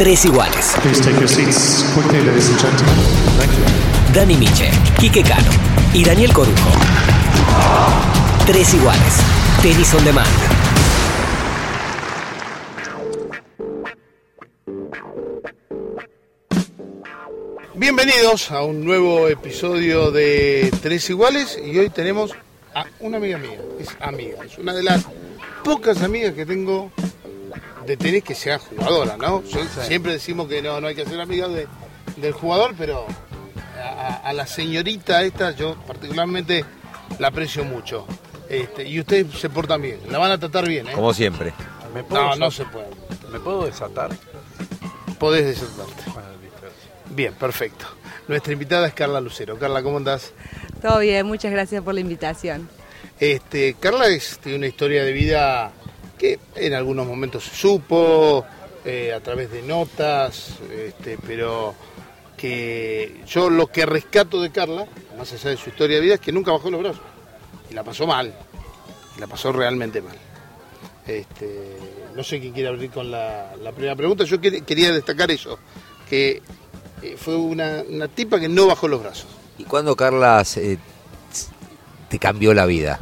Tres iguales. Please take your seats quickly, ladies and gentlemen. Thank you. Dani Miche, Quique Cano y Daniel Corujo. Tres iguales. Tenis on demand. Bienvenidos a un nuevo episodio de Tres Iguales y hoy tenemos a una amiga mía, es amiga, es una de las pocas amigas que tengo de tenis que sea jugadora, ¿no? Yo- Siempre decimos que no, no hay que ser amiga de- del jugador, pero a, a la señorita esta yo particularmente la aprecio mucho. Este, y ustedes se portan bien, la van a tratar bien, ¿eh? Como siempre. ¿Me puedo, No, no se puede. ¿Me puedo desatar? Podés desertarte. Ah. Bien, perfecto. Nuestra invitada es Carla Lucero. Carla, ¿cómo andás? Todo bien, muchas gracias por la invitación. Este, Carla es, tiene una historia de vida que en algunos momentos se supo, eh, a través de notas, este, pero que yo lo que rescato de Carla, más allá de su historia de vida, es que nunca bajó los brazos. Y la pasó mal. Y la pasó realmente mal. Este, no sé quién quiere abrir con la, primera pregunta. Yo quer- quería destacar eso, que eh, fue una, una tipa que no bajó los brazos. ¿Y cuándo, Carla, se- te cambió la vida?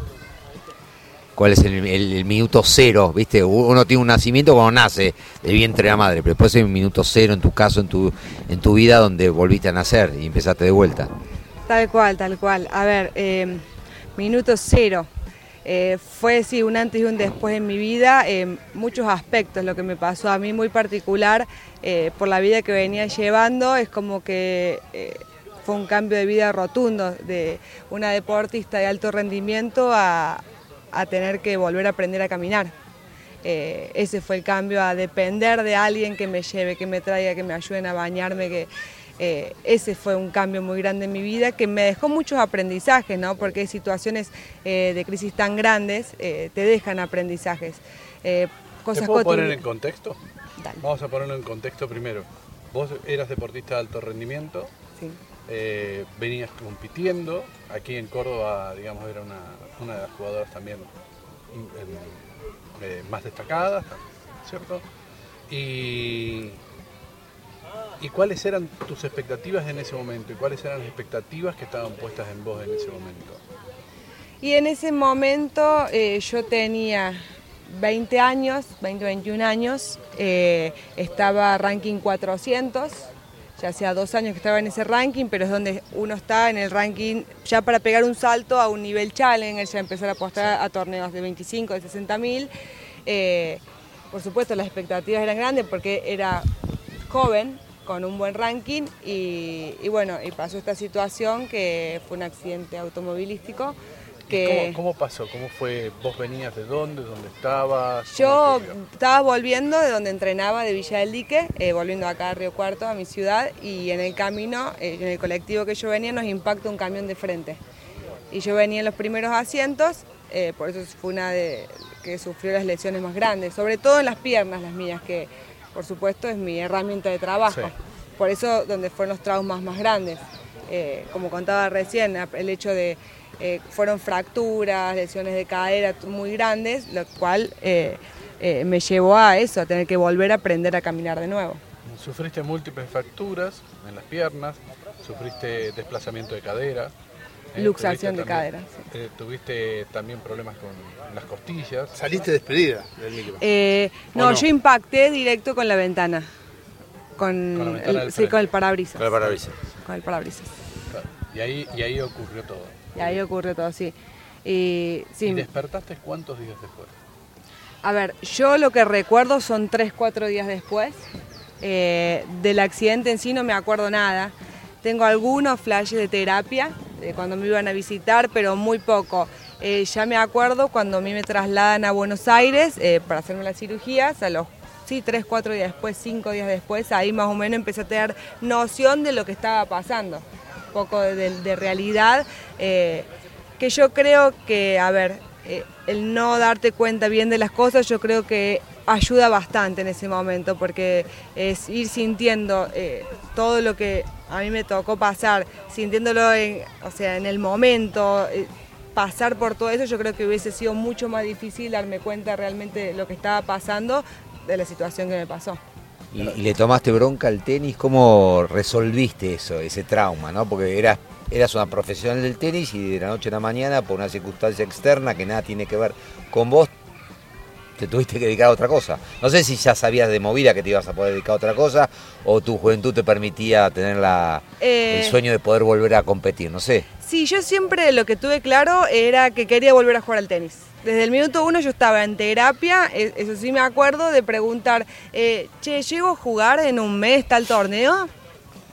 ¿Cuál es el, minuto cero? ¿Viste? Uno tiene un nacimiento cuando nace del vientre de la madre, pero después hay un minuto cero en tu caso, en tu, en tu vida, donde volviste a nacer y empezaste de vuelta. Tal cual, tal cual. A ver, eh, minuto cero. Eh, fue sí un antes y un después en mi vida, en muchos aspectos lo que me pasó a mí muy particular eh, por la vida que venía llevando, es como que eh, fue un cambio de vida rotundo de una deportista de alto rendimiento a, a tener que volver a aprender a caminar. Eh, ese fue el cambio, a depender de alguien que me lleve, que me traiga, que me ayuden a bañarme, que eh, ese fue un cambio muy grande en mi vida que me dejó muchos aprendizajes, ¿no? Porque situaciones eh, de crisis tan grandes eh, te dejan aprendizajes. Eh, ¿Te cosas puedo poner en contexto? Dale. Vamos a ponerlo en contexto primero. Vos eras deportista de alto rendimiento, Sí. Eh, venías compitiendo, aquí en Córdoba, digamos, era una, una de las jugadoras también mm, eh, más destacadas, ¿cierto? Y, ¿Y cuáles eran tus expectativas en ese momento? ¿Y cuáles eran las expectativas que estaban puestas en vos en ese momento? Y en ese momento eh, yo tenía 20 años, 20, 21 años, estaba ranking 400, ya hacía dos años que estaba en ese ranking, pero es donde uno está en el ranking ya para pegar un salto a un nivel challenger, ya empezar a apostar a torneos de 25, de 60 mil. Eh, por supuesto las expectativas eran grandes porque era joven, con un buen ranking y, y bueno, y pasó esta situación que fue un accidente automovilístico. ¿Y Que ¿Cómo, cómo pasó? ¿Cómo fue? ¿Vos venías de dónde? ¿Dónde estabas? Yo estaba volviendo de donde entrenaba, de Villa del Dique, eh, volviendo acá a Río Cuarto, a mi ciudad, y en el camino, eh, en el colectivo que yo venía, nos impacta un camión de frente. Y yo venía en los primeros asientos, eh, por eso fue una de que sufrió las lesiones más grandes, sobre todo en las piernas las mías, que por supuesto es mi herramienta de trabajo. Sí. Por eso donde fueron los traumas más grandes. Eh, como contaba recién, el hecho de eh, fueron fracturas, lesiones de cadera muy grandes, lo cual eh, eh, me llevó a eso, a tener que volver a aprender a caminar de nuevo. Sufriste múltiples fracturas en las piernas, sufriste desplazamiento de cadera. eh, Luxación de también- cadera, sí. eh, tuviste también problemas con las costillas. Saliste despedida del micro. Eh, ¿O no, no? yo impacté directo con la ventana. Con, el- del sí, con el parabrisas. Con el parabrisas. Con el parabrisas. Y ahí, y ahí ocurrió todo. Y ahí ocurrió todo, sí. Y, sí, ¿Y despertaste cuántos días después? A ver, yo lo que recuerdo son tres, cuatro días después. Eh, del accidente en sí no me acuerdo nada. Tengo algunos flashes de terapia, de cuando me iban a visitar, pero muy poco. Eh, ya me acuerdo cuando a mí me trasladan a Buenos Aires eh, para hacerme las cirugías, a los sí, tres, cuatro días después, cinco días después, ahí más o menos empecé a tener noción de lo que estaba pasando, un poco de, realidad, eh, que yo creo que, a ver, eh, el no darte cuenta bien de las cosas, yo creo que ayuda bastante en ese momento, porque es ir sintiendo eh, todo lo que a mí me tocó pasar, sintiéndolo en, o sea, en el momento, pasar por todo eso, yo creo que hubiese sido mucho más difícil darme cuenta realmente de lo que estaba pasando, de la situación que me pasó. Y, y le tomaste bronca al tenis, ¿cómo resolviste eso, ese trauma, no? Porque eras, eras una profesional del tenis y de la noche a la mañana, por una circunstancia externa que nada tiene que ver con vos, te tuviste que dedicar a otra cosa. No sé si ya sabías de movida que te ibas a poder dedicar a otra cosa o tu juventud te permitía tener la, Eh, el sueño de poder volver a competir, no sé. Sí, yo siempre lo que tuve claro era que quería volver a jugar al tenis. Desde el minuto uno yo estaba en terapia, e- eso sí me acuerdo, de preguntar, eh, che, ¿llego a jugar en un mes tal torneo?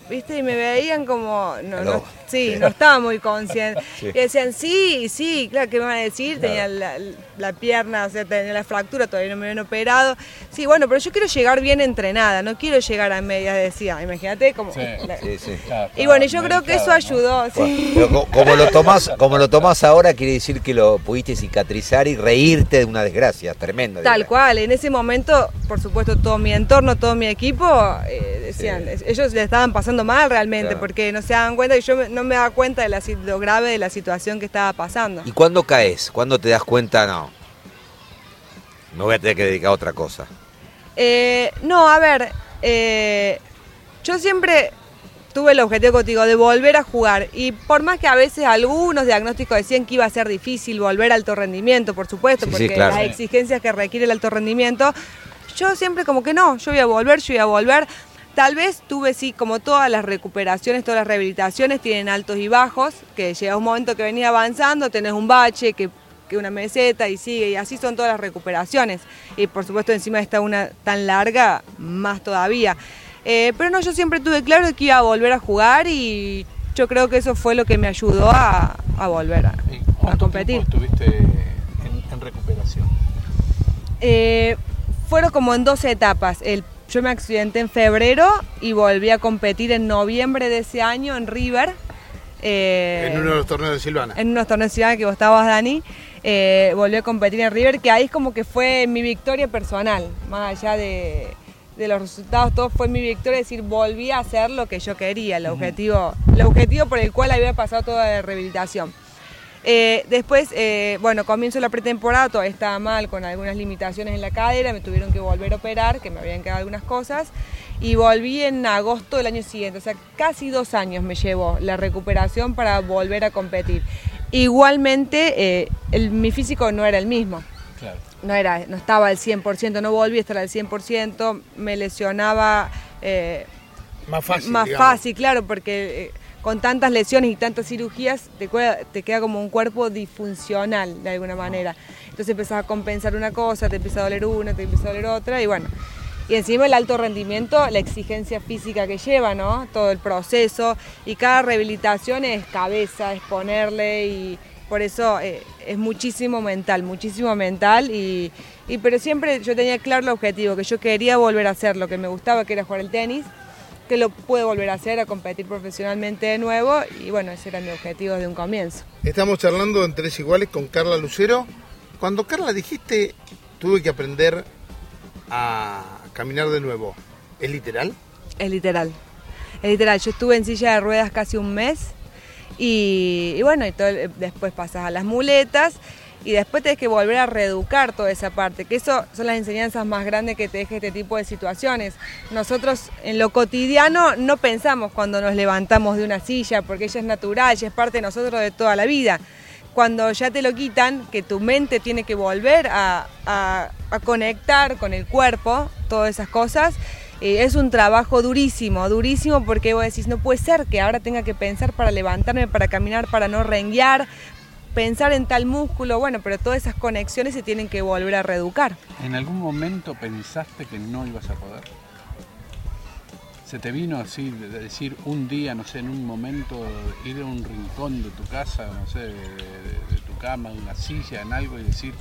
¿Viste? Y me veían como, no, no- sí, no estaba muy consciente. Sí. Y decían, sí, sí, claro, ¿qué me van a decir? Tenía la, la pierna, o sea, tenía la fractura, todavía no me habían operado. Sí, bueno, pero yo quiero llegar bien entrenada, no quiero llegar a medias, decía. Imagínate como... Sí. la- Sí, sí. Claro, Y bueno, y yo creo que eso ayudó, sí. Pero como lo tomás, como lo tomás ahora, quiere decir que lo pudiste cicatrizar y reírte de una desgracia tremenda. Tal cual, en ese momento, por supuesto, todo mi entorno, todo mi equipo, eh, decían, Sí. es- ellos le estaban pasando mal realmente, Claro. porque no se daban cuenta y yo no me daba cuenta de la, lo grave de la situación que estaba pasando. ¿Y cuándo caes? ¿Cuándo te das cuenta? No. Me voy a tener que dedicar a otra cosa. Eh, no, a ver, eh, yo siempre tuve el objetivo contigo de volver a jugar y por más que a veces algunos diagnósticos decían que iba a ser difícil volver al alto rendimiento, por supuesto, Sí, sí, porque claro. las exigencias que requiere el alto rendimiento, yo siempre como que no, yo voy a volver, yo voy a volver. Tal vez tuve, sí, como todas las recuperaciones, todas las rehabilitaciones tienen altos y bajos, que llega un momento que venís avanzando, tenés un bache, que, que una meseta y sigue, y así son todas las recuperaciones. Y por supuesto encima está una tan larga, más todavía. Eh, pero no, yo siempre tuve claro que iba a volver a jugar y yo creo que eso fue lo que me ayudó a, a volver a, ¿Y a competir. estuviste en, en recuperación? Eh, fueron como en dos etapas. El, yo me accidenté en febrero y volví a competir en noviembre de ese año en River. eh, En uno de los torneos de Silvana. en unos torneos de ciudad que vos estabas, Dani, eh, volví a competir en River, que ahí es como que fue mi victoria personal, más allá de, de los resultados, todo fue mi victoria, es decir, volví a hacer lo que yo quería, el objetivo, el objetivo por el cual había pasado toda la rehabilitación. Eh, después, eh, bueno, comienzo la pretemporada, todavía estaba mal con algunas limitaciones en la cadera, me tuvieron que volver a operar, que me habían quedado algunas cosas, y volví en agosto del año siguiente, o sea, casi dos años me llevó la recuperación para volver a competir. Igualmente, eh, el- mi físico no era el mismo Claro. no era, no estaba al 100%, no volví a estar al 100%, me lesionaba Más fácil. más digamos. fácil, claro, porque con tantas lesiones y tantas cirugías te, queda como un cuerpo disfuncional de alguna manera. Entonces empezás a compensar una cosa, te empieza a doler una, te empieza a doler otra y bueno. Y encima el alto rendimiento, la exigencia física que lleva, ¿no? Todo el proceso y cada rehabilitación es cabeza, es ponerle y por eso eh, es muchísimo mental, muchísimo mental y, y pero siempre yo tenía claro el objetivo, que yo quería volver a hacer lo que me gustaba, que era jugar el tenis, que lo puedo volver a hacer, a competir profesionalmente de nuevo y bueno, ese era mi objetivo desde un comienzo. Estamos charlando en Tres Iguales con Carla Lucero. Cuando Carla dijiste, tuve que aprender a caminar de nuevo, ¿es literal? Es literal. Es literal. Yo estuve en silla de ruedas casi un mes y, y bueno, y todo después pasas a las muletas y después tenés que volver a reeducar toda esa parte, que eso son las enseñanzas más grandes que te deja este tipo de situaciones. Nosotros en lo cotidiano no pensamos cuando nos levantamos de una silla, porque ella es natural, ella es parte de nosotros de toda la vida. Cuando ya te lo quitan, que tu mente tiene que volver a, a- conectar con el cuerpo, todas esas cosas, eh, es un trabajo durísimo, durísimo porque vos decís, no puede ser que ahora tenga que pensar para levantarme, para caminar, para no renguear, pensar en tal músculo, bueno, pero todas esas conexiones se tienen que volver a reeducar. ¿En algún momento pensaste que no ibas a poder? ¿Se te vino así de de decir un día, no sé, en un momento, ir a un rincón de tu casa, no sé, de, de- de tu cama, de una silla, en algo y decir,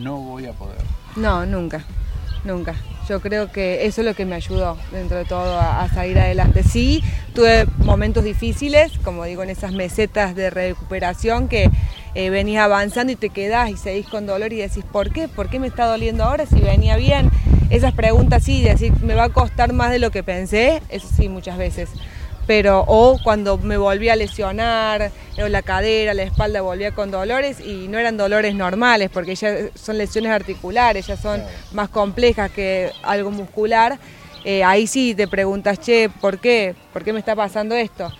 no voy a poder? No, nunca, nunca. Yo creo que eso es lo que me ayudó dentro de todo a, salir adelante. Sí, tuve momentos difíciles, como digo, en esas mesetas de recuperación que eh, venís avanzando y te quedás y seguís con dolor y decís, ¿por qué? ¿Por qué me está doliendo ahora si venía bien? Esas preguntas sí, de decir, me va a costar más de lo que pensé, eso sí, muchas veces pero o cuando me volví a lesionar, o la cadera, la espalda volvía con dolores y no eran dolores normales, porque ya son lesiones articulares, ya son más complejas que algo muscular. eh, ahí sí te preguntas, che, ¿por qué? ¿Por qué me está pasando esto?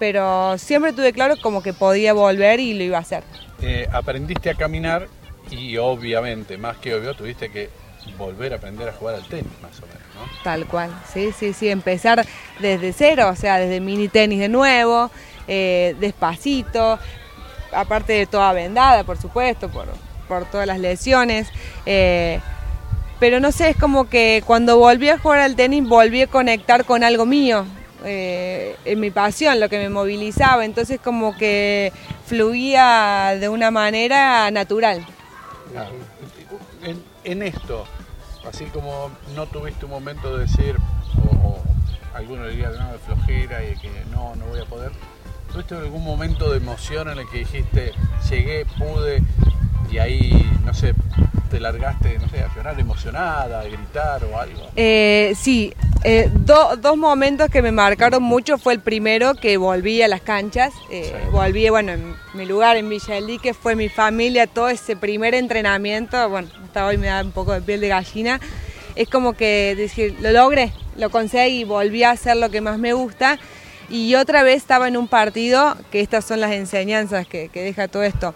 Pero siempre tuve claro como que podía volver y lo iba a hacer. Eh, aprendiste a caminar y obviamente, más que obvio, tuviste que volver a aprender a jugar al tenis, más o menos, ¿no? Tal cual, sí, sí, sí, empezar desde cero, o sea, desde mini tenis de nuevo, eh, despacito, aparte de toda vendada, por supuesto, por, por todas las lesiones. eh, pero no sé, es como que cuando volví a jugar al tenis volví a conectar con algo mío, eh, en mi pasión, lo que me movilizaba, entonces como que fluía de una manera natural. Ah, En, en esto, así como no tuviste un momento de decir, o, o alguno diría no, de flojera y que no, no voy a poder, ¿tuviste algún momento de emoción en el que dijiste, llegué, pude, y ahí, no sé, te largaste, no sé, a llorar emocionada, a gritar o algo? Eh, sí, eh, do- dos momentos que me marcaron mucho fue el primero que volví a las canchas, eh, Sí. volví, bueno, en mi lugar en Villa del Dique, fue mi familia, todo ese primer entrenamiento, bueno, hasta hoy me da un poco de piel de gallina, es como que decir, lo logré, lo conseguí, volví a hacer lo que más me gusta y otra vez estaba en un partido, que estas son las enseñanzas que, que deja todo esto,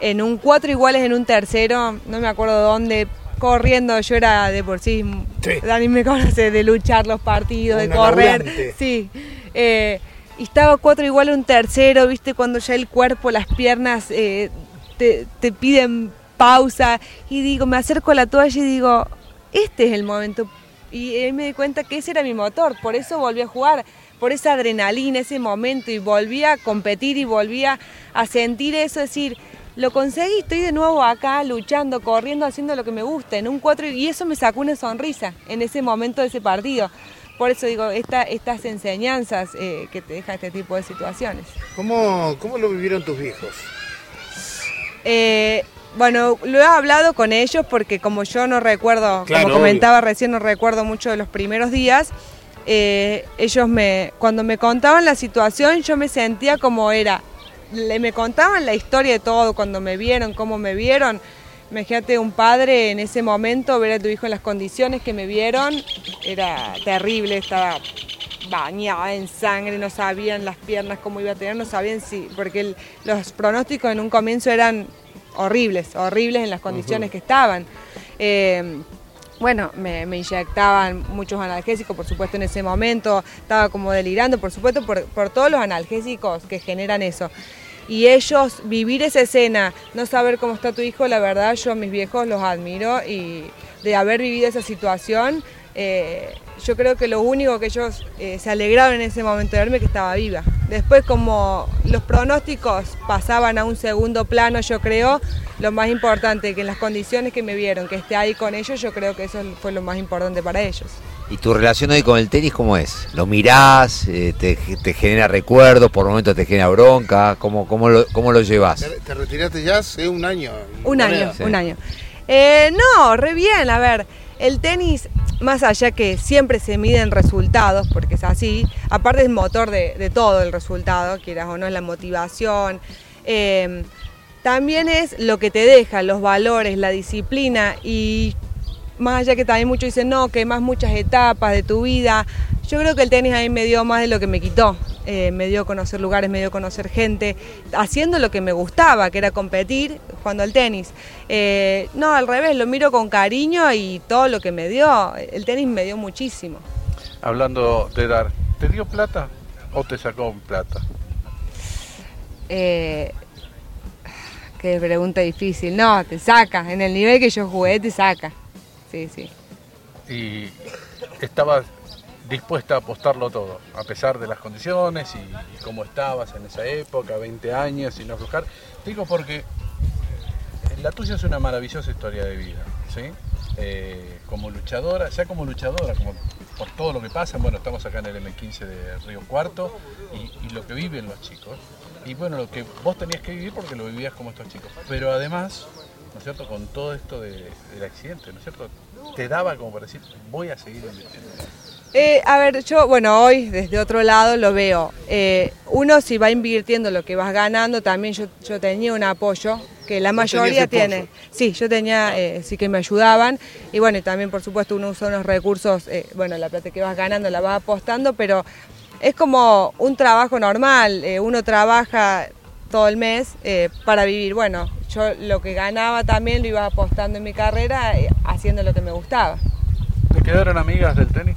en un cuatro iguales en un tercero, no me acuerdo dónde, corriendo, yo era de por sí, Sí. Dani me conoce, de luchar los partidos, de correr, laburante. sí. Eh, y estaba cuatro igual un tercero, viste, cuando ya el cuerpo, las piernas eh, te, te piden pausa y digo, me acerco a la toalla y digo, este es el momento. Y ahí me di cuenta que ese era mi motor, por eso volví a jugar, por esa adrenalina, ese momento, y volví a competir y volví a, a sentir eso, decir, lo conseguí, estoy de nuevo acá luchando, corriendo, haciendo lo que me gusta, en un cuatro, y eso me sacó una sonrisa en ese momento de ese partido. Por eso digo, esta, estas enseñanzas eh, que te deja este tipo de situaciones. ¿Cómo, ¿Cómo lo vivieron tus viejos? Eh, bueno, lo he hablado con ellos porque como yo no recuerdo, Claro, como comentaba recién, no recuerdo mucho de los primeros días, eh, ellos me, cuando me contaban la situación, yo me sentía como era. Le, me contaban la historia de todo, cuando me vieron, cómo me vieron. Imagínate un padre en ese momento, ver a tu hijo en las condiciones que me vieron, era terrible, estaba bañada en sangre, no sabían las piernas cómo iba a tener, no sabían si, porque el- los pronósticos en un comienzo eran horribles, horribles en las condiciones que estaban. Eh, bueno, me, inyectaban muchos analgésicos, por supuesto, en ese momento, estaba como delirando, por supuesto, por, por todos los analgésicos que generan eso. Y ellos, vivir esa escena, no saber cómo está tu hijo, la verdad, yo a mis viejos los admiro y de haber vivido esa situación, eh, yo creo que lo único que ellos eh, se alegraron en ese momento de verme que estaba viva. Después como los pronósticos pasaban a un segundo plano, yo creo, lo más importante, que en las condiciones que me vieron, que esté ahí con ellos, yo creo que eso fue lo más importante para ellos. ¿Y tu relación hoy con el tenis cómo es? ¿Lo mirás? eh, te, te genera recuerdos? ¿Por momentos te genera bronca? ¿Cómo, cómo, lo, cómo lo llevas? ¿Te, te retiraste ya hace un año? Un año. Sí. un año. Eh, no, re bien, a ver, el tenis, más allá que siempre se miden resultados, porque es así, aparte es motor de, todo el resultado, quieras o no, es la motivación, eh, también es lo que te deja, los valores, la disciplina y más allá que también muchos dicen, no, que más muchas etapas de tu vida. Yo creo que el tenis a mí me dio más de lo que me quitó. Eh, me dio a conocer lugares, me dio a conocer gente, haciendo lo que me gustaba, que era competir jugando al tenis. Eh, no, al revés, lo miro con cariño y todo lo que me dio, el tenis me dio muchísimo. Hablando de dar, ¿te dio plata o te sacó plata? Eh, qué pregunta difícil. No, te saca, en el nivel que yo jugué te saca. Sí, sí. Y estabas dispuesta a apostarlo todo, a pesar de las condiciones y, y cómo estabas en esa época, 20 años no aflojar. Digo porque la tuya es una maravillosa historia de vida, ¿sí? Eh, como luchadora, ya como luchadora, como por todo lo que pasa, bueno, estamos acá en el M15 de Río Cuarto y, lo que viven los chicos. Y bueno, lo que vos tenías que vivir porque lo vivías como estos chicos. Pero además, ¿no es cierto? Con todo esto de- del accidente, ¿no es cierto? Te daba como para decir, voy a seguir invirtiendo. Eh, a ver, yo, bueno, hoy desde otro lado lo veo. Eh, uno si va invirtiendo lo que vas ganando, también yo, yo tenía un apoyo que la ¿Vos tenías mayoría tiene. Sí, yo tenía, eh, sí que me ayudaban y bueno, y también por supuesto uno usa unos recursos, eh, bueno, la plata que vas ganando la vas apostando, pero es como un trabajo normal, eh, uno trabaja todo el mes eh, para vivir. Bueno, yo lo que ganaba también lo iba apostando en mi carrera eh, haciendo lo que me gustaba. ¿Te quedaron amigas del tenis?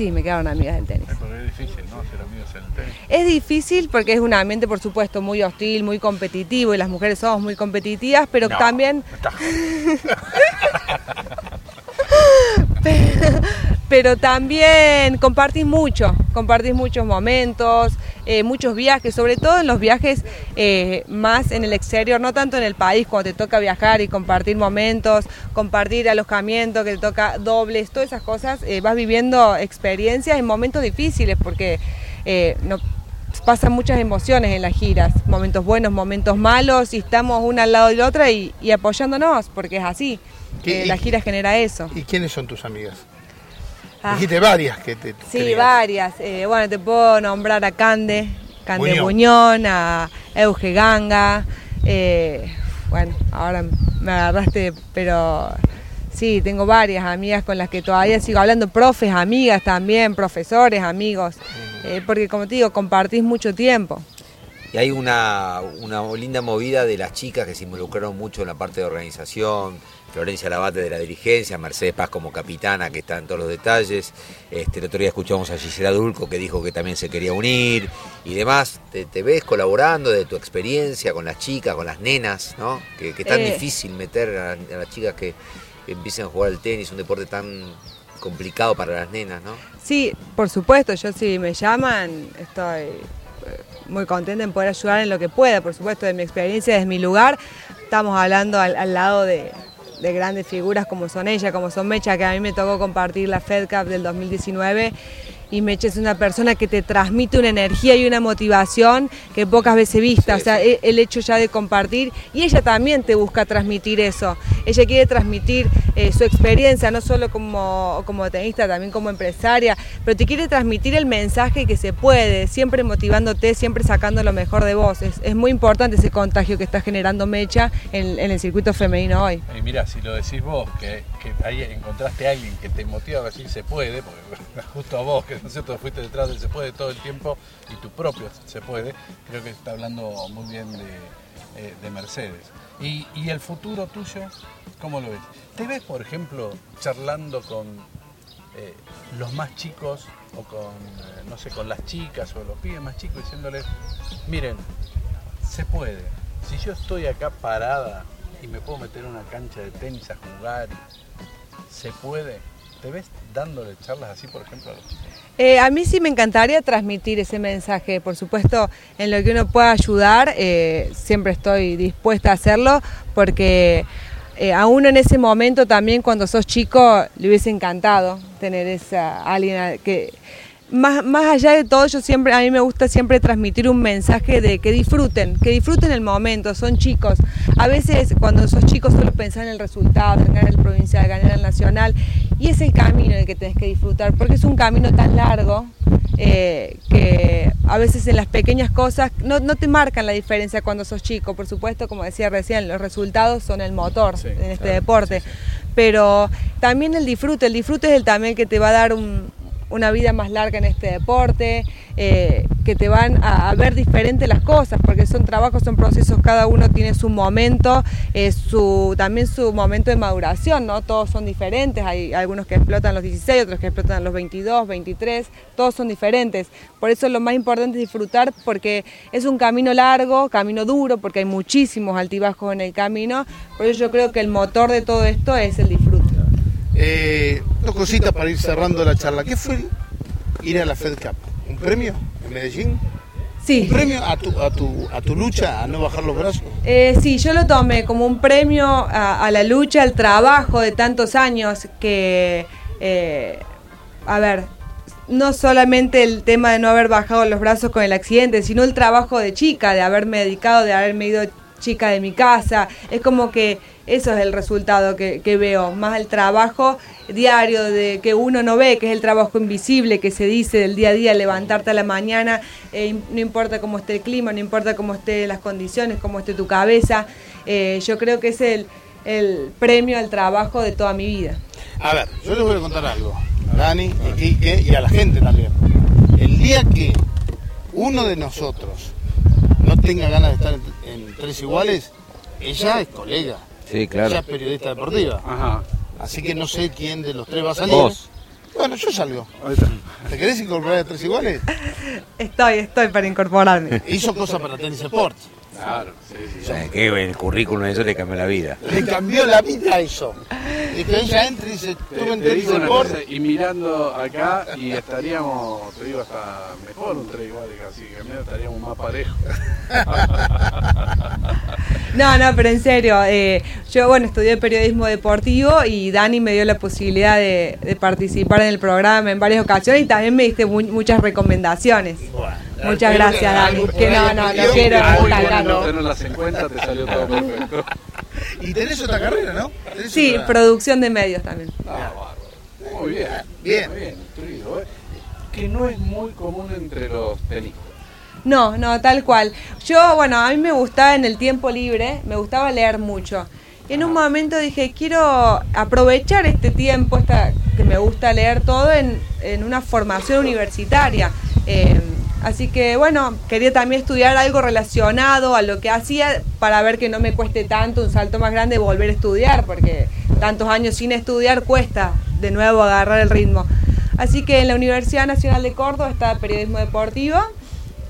Sí, me quedaron amigas del tenis. Porque es difícil, ¿no? Ser amigos en el tenis. Es difícil porque es un ambiente, por supuesto, muy hostil, muy competitivo y las mujeres somos muy competitivas, pero No, también, me estás pero también compartís mucho, compartís muchos momentos, eh, muchos viajes, sobre todo en los viajes eh, más en el exterior, no tanto en el país, cuando te toca viajar y compartir momentos, compartir alojamiento, que te toca dobles, todas esas cosas, eh, vas viviendo experiencias en momentos difíciles porque no, pasan muchas emociones en las giras, momentos buenos, momentos malos, y estamos una al lado de la otra y, y apoyándonos, porque es así. ¿Qué- Eh, y- la gira genera eso. ¿Y quiénes son tus amigas? Ah. Dijiste varias que te. Sí, varias. Eh, bueno, te puedo nombrar a Cande, Cande. Muñón, a Euge Ganga. eh, bueno, ahora me agarraste, pero sí, tengo varias amigas con las que todavía sigo hablando, profes, amigas también, profesores, amigos. eh, porque como te digo, compartís mucho tiempo. Y hay una, una linda movida de las chicas que se involucraron mucho en la parte de organización, Florencia Labate de la dirigencia, Mercedes Paz como capitana que está en todos los detalles. Este, el otro día escuchamos a Gisela Dulco que dijo que también se quería unir y demás. ¿Te, te ves colaborando de tu experiencia con las chicas, con las nenas, ¿no? Que, es tan Eh. difícil meter a, a las chicas que, que empiecen a jugar al tenis, un deporte tan complicado para las nenas, ¿no? Sí, por supuesto, yo si me llaman estoy muy contenta en poder ayudar en lo que pueda, por supuesto, de mi experiencia, desde mi lugar. Estamos hablando al, lado de, de grandes figuras como son ella, como son Mecha, que a mí me tocó compartir la Fed Cup del 2019 y Mecha es una persona que te transmite una energía y una motivación que pocas veces vista, Sí, o sea, e- el hecho ya de compartir y ella también te busca transmitir eso, ella quiere transmitir eh, su experiencia, no solo como, como tenista, también como empresaria, pero te quiere transmitir el mensaje que se puede, siempre motivándote, siempre sacando lo mejor de vos, es, es muy importante ese contagio que está generando Mecha en, en el circuito femenino hoy. Y mira, si lo decís vos, que, que ahí encontraste a alguien que te motiva a decir se puede, porque justo a vos, que no cierto, fuiste detrás del se puede todo el tiempo y tu propio se puede, creo que está hablando muy bien de, eh, de Mercedes. Y, y el futuro tuyo, ¿cómo lo ves? ¿Te ves, por ejemplo, charlando con eh, los más chicos o con, eh, no sé, con las chicas o los pibes más chicos diciéndoles, miren, se puede. Si yo estoy acá parada y me puedo meter en una cancha de tenis a jugar, se puede. ¿Te ves dándole charlas así, por ejemplo? Eh, a mí sí me encantaría transmitir ese mensaje, por supuesto, en lo que uno pueda ayudar, eh, siempre estoy dispuesta a hacerlo, porque eh, a uno en ese momento también cuando sos chico le hubiese encantado tener esa alguien que más, más allá de todo, yo siempre, a mí me gusta siempre transmitir un mensaje de que disfruten, que disfruten el momento, son chicos. A veces cuando sos chicos solo pensás en el resultado, en ganar el provincial, ganar el nacional, y es el camino en el que tenés que disfrutar, porque es un camino tan largo eh, que a veces en las pequeñas cosas no, no te marcan la diferencia cuando sos chico. Por supuesto, como decía recién, los resultados son el motor Sí, en este claro, deporte, sí, sí. pero también el disfrute, el disfrute es el también que te va a dar un, una vida más larga en este deporte, eh, que te van a, ver diferente las cosas, porque son trabajos, son procesos, cada uno tiene su momento, eh, su, también su momento de maduración, ¿no? Todos son diferentes, hay algunos que explotan los 16, otros que explotan los 22, 23, todos son diferentes. Por eso lo más importante es disfrutar, porque es un camino largo, camino duro, porque hay muchísimos altibajos en el camino, por eso yo creo que el motor de todo esto es el disfrute. Eh, dos cositas para ir cerrando la charla. ¿Qué fue ir a la Fed Cup? ¿Un premio en Medellín? Sí. ¿Un premio a tu, a tu, a tu lucha a no bajar los brazos? Eh, sí, yo lo tomé como un premio a, a la lucha, al trabajo de tantos años que, eh, a ver, no solamente el tema de no haber bajado los brazos con el accidente, sino el trabajo de chica, de haberme dedicado, de haberme ido chica de mi casa. Es como que Eso es el resultado que, veo, más el trabajo diario de que uno no ve, que es el trabajo invisible que se dice del día a día, levantarte a la mañana, eh, no importa cómo esté el clima, no importa cómo estén las condiciones, cómo esté tu cabeza. Eh, yo creo que es el, premio al trabajo de toda mi vida. A ver, yo les voy a contar algo, Dani y Quique y a la gente también. El día que uno de nosotros no tenga ganas de estar en tres iguales, ella es colega. Sí, claro. Ella es periodista deportiva. Ajá. Así que no sé quién de los tres va a salir. Vos. Bueno, yo salgo. ¿Te querés incorporar a tres iguales? Estoy, estoy para incorporarme. Hizo cosas para Tennis Sports. Claro, sí, sí. O sea, que el currículum eso le cambió la vida. Le cambió la vida eso. Y que ella entre y dice, estuve en te Tennis Sports. y mirando acá, y estaríamos, te digo, hasta mejor un tres iguales, así que mira, estaríamos más parejos. No, no, pero en serio, eh, yo bueno, estudié periodismo deportivo y Dani me dio la posibilidad de, de participar en el programa en varias ocasiones y también me diste mu- muchas recomendaciones. Bueno, Muchas gracias, Dani. Que no, no, no quiero no tenerlas en cuenta, te salió todo perfecto. Y tenés otra carrera, ¿no? Tenés Sí, otra- producción de medios también. Ah, bárbaro. Muy bien. Bien. Muy bien, instruido, ¿eh? Que no es muy común entre los tenistas. No, no, tal cual. Yo, bueno, a mí me gustaba en el tiempo libre, me gustaba leer mucho. Y en un momento dije, quiero aprovechar este tiempo, que me gusta leer todo, en, en una formación universitaria. Eh, así que, bueno, quería también estudiar algo relacionado a lo que hacía para ver que no me cueste tanto, un salto más grande, volver a estudiar, porque tantos años sin estudiar cuesta de nuevo agarrar el ritmo. Así que en la Universidad Nacional de Córdoba está periodismo deportivo.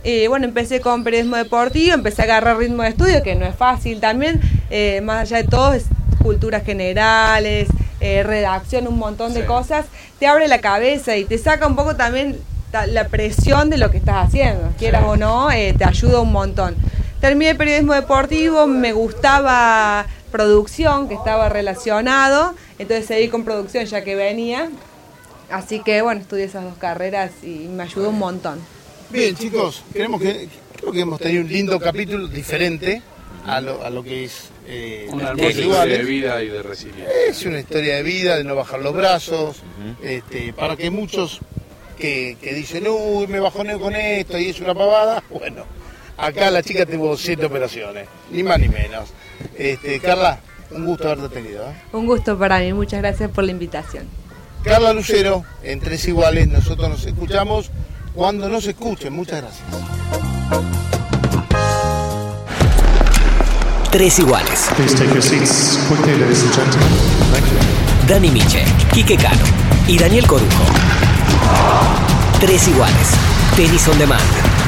Eh, bueno, empecé con periodismo deportivo, empecé a agarrar ritmo de estudio, que no es fácil también, eh, más allá de todo, es culturas generales, eh, redacción, un montón de Sí. cosas, te abre la cabeza y te saca un poco también ta- la presión de lo que estás haciendo, quieras o no, eh, te ayuda un montón. Terminé periodismo deportivo, me gustaba producción, que estaba relacionado, entonces seguí con producción ya que venía, así que bueno, estudié esas dos carreras y me ayudó un montón. Bien, chicos, queremos que, creo que hemos tenido un lindo capítulo diferente a lo, a lo que es eh, Una historia de iguales. vida y de resiliencia. Es una historia de vida, de no bajar los brazos, este, para que muchos que, que dicen, uy, me bajoneo con esto y es una pavada, bueno, acá la chica tuvo siete operaciones, ni más ni menos. Este, Carla, un gusto haberte tenido. ¿eh? Un gusto para mí, muchas gracias por la invitación. Carla Lucero, en Tres Iguales, nosotros nos escuchamos cuando nos escuchen. Muchas gracias. Tres iguales. Please take your seats quickly, ladies and gentlemen. Thank you. Dani Miche, Quique Cano y Daniel Corujo. Tres iguales. Tenis on demand.